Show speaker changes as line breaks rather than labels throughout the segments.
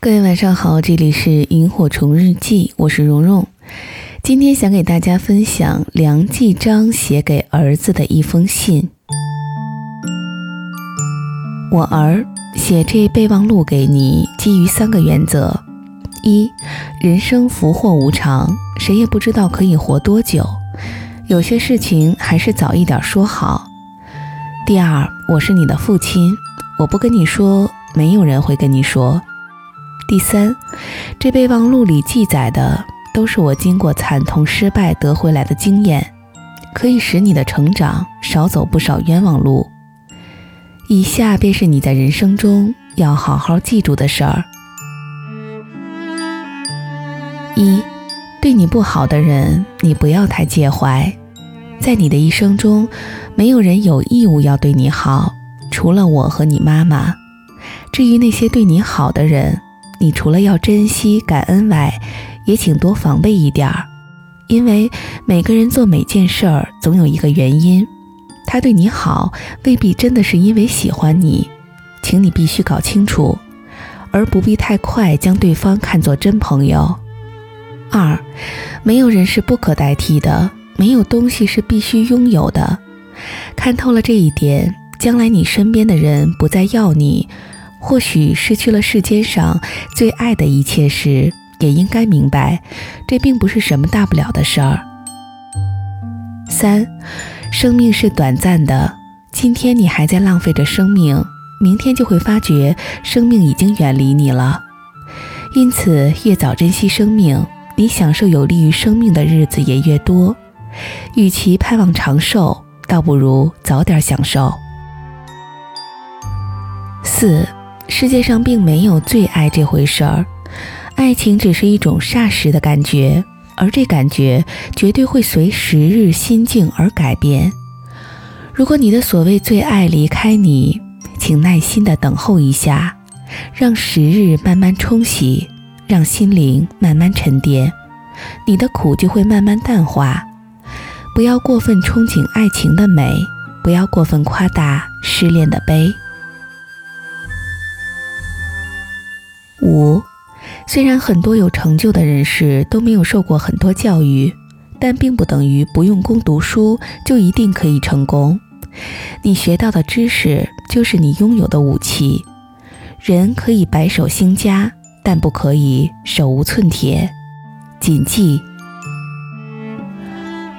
各位晚上好，这里是萤火虫日记，我是蓉蓉。今天想给大家分享梁继章写给儿子的一封信。我儿，写这备忘录给你，基于三个原则：一，人生福祸无常，谁也不知道可以活多久，有些事情还是早一点说好；第二，我是你的父亲，我不跟你说，没有人会跟你说。第三，这备忘录里记载的都是我经过惨痛失败得回来的经验，可以使你的成长少走不少冤枉路。以下便是你在人生中要好好记住的事儿：一，对你不好的人，你不要太介怀。在你的一生中，没有人有义务要对你好，除了我和你妈妈。至于那些对你好的人，你除了要珍惜感恩外，也请多防备一点儿，因为每个人做每件事儿总有一个原因，他对你好未必真的是因为喜欢你，请你必须搞清楚，而不必太快将对方看作真朋友。二，没有人是不可代替的，没有东西是必须拥有的，看透了这一点，将来你身边的人不再要你。或许失去了世间上最爱的一切时，也应该明白，这并不是什么大不了的事儿。三，生命是短暂的，今天你还在浪费着生命，明天就会发觉生命已经远离你了。因此，越早珍惜生命，你享受有利于生命的日子也越多。与其盼望长寿，倒不如早点享受。四。世界上并没有最爱这回事儿，爱情只是一种霎时的感觉，而这感觉绝对会随时日心境而改变。如果你的所谓最爱离开你，请耐心的等候一下，让时日慢慢冲洗，让心灵慢慢沉淀，你的苦就会慢慢淡化。不要过分憧憬爱情的美，不要过分夸大失恋的悲。五，虽然很多有成就的人士都没有受过很多教育，但并不等于不用功读书就一定可以成功。你学到的知识就是你拥有的武器。人可以白手兴家，但不可以手无寸铁。谨记。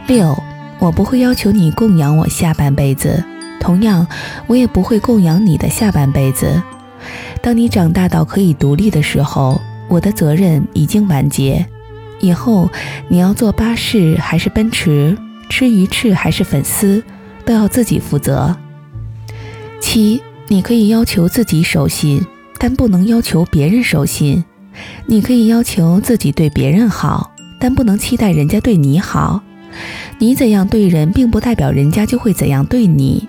六，我不会要求你供养我下半辈子，同样，我也不会供养你的下半辈子。当你长大到可以独立的时候，我的责任已经完结。以后你要坐巴士还是奔驰，吃鱼翅还是粉丝，都要自己负责。七，你可以要求自己守信，但不能要求别人守信。你可以要求自己对别人好，但不能期待人家对你好。你怎样对人，并不代表人家就会怎样对你。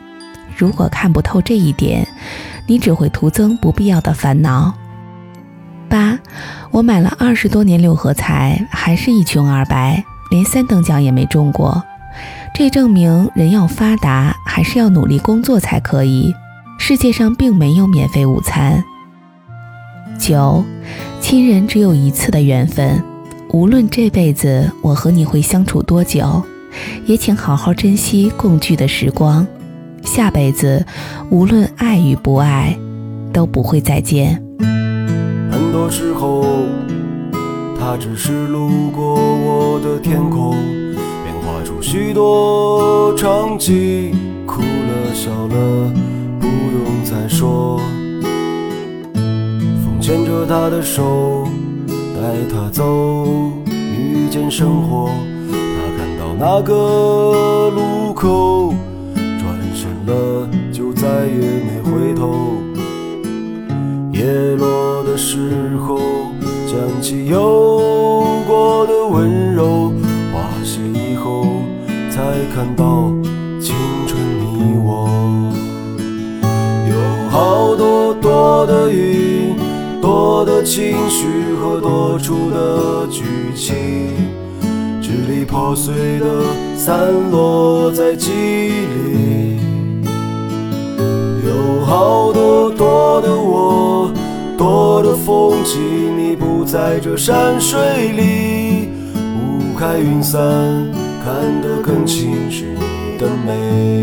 如果看不透这一点，你只会徒增不必要的烦恼。八，我买了二十多年六合彩，还是一穷二白，连三等奖也没中过。这证明人要发达，还是要努力工作才可以。世界上并没有免费午餐。九，亲人只有一次的缘分，无论这辈子我和你会相处多久，也请好好珍惜共聚的时光。下辈子，无论爱与不爱，都不会再见。
很多时候，他只是路过我的天空，便画出许多场景，哭了笑了，不用再说。风牵着他的手，带他走，遇见生活。他看到那个路口。多的云，多的情绪和多出的剧情，支离破碎的散落在记忆里。有好多多的我，多的风景，你不在这山水里。雾开云散，看得更清是你的美。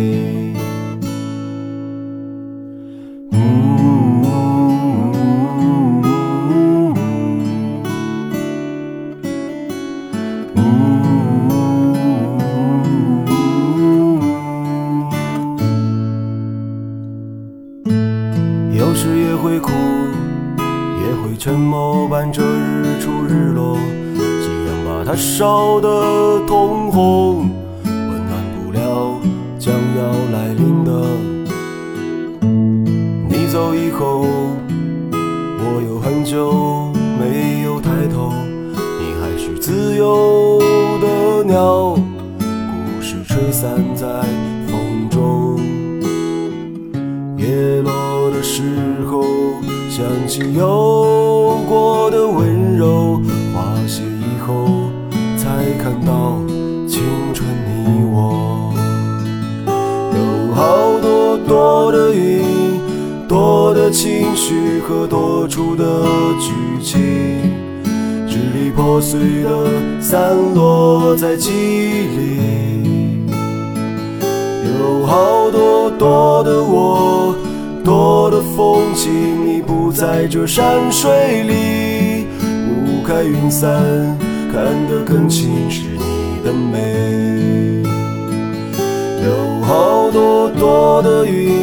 烧得通红，温暖不了将要来临的。你走以后，我有很久没有抬头，你还是自由的鸟，故事吹散在风中，叶落。的时候，想起有过的温情绪和多出的剧情，支离破碎的散落在记忆里。有好多多的我。多的风景，你不在这山水里。雾开云散，看得更清是你的美。有好多多的云，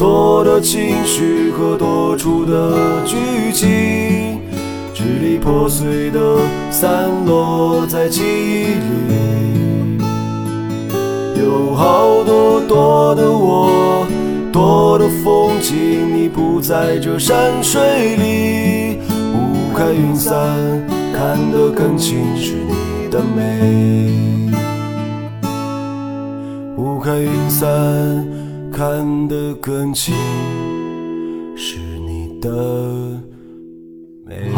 多的情绪和多出的剧情，支离破碎的散落在记忆里。有好多多的我。多的风景，你不在这山水里。雾开云散，看得更清是你的美。雾开云散，看得更清，是你的美。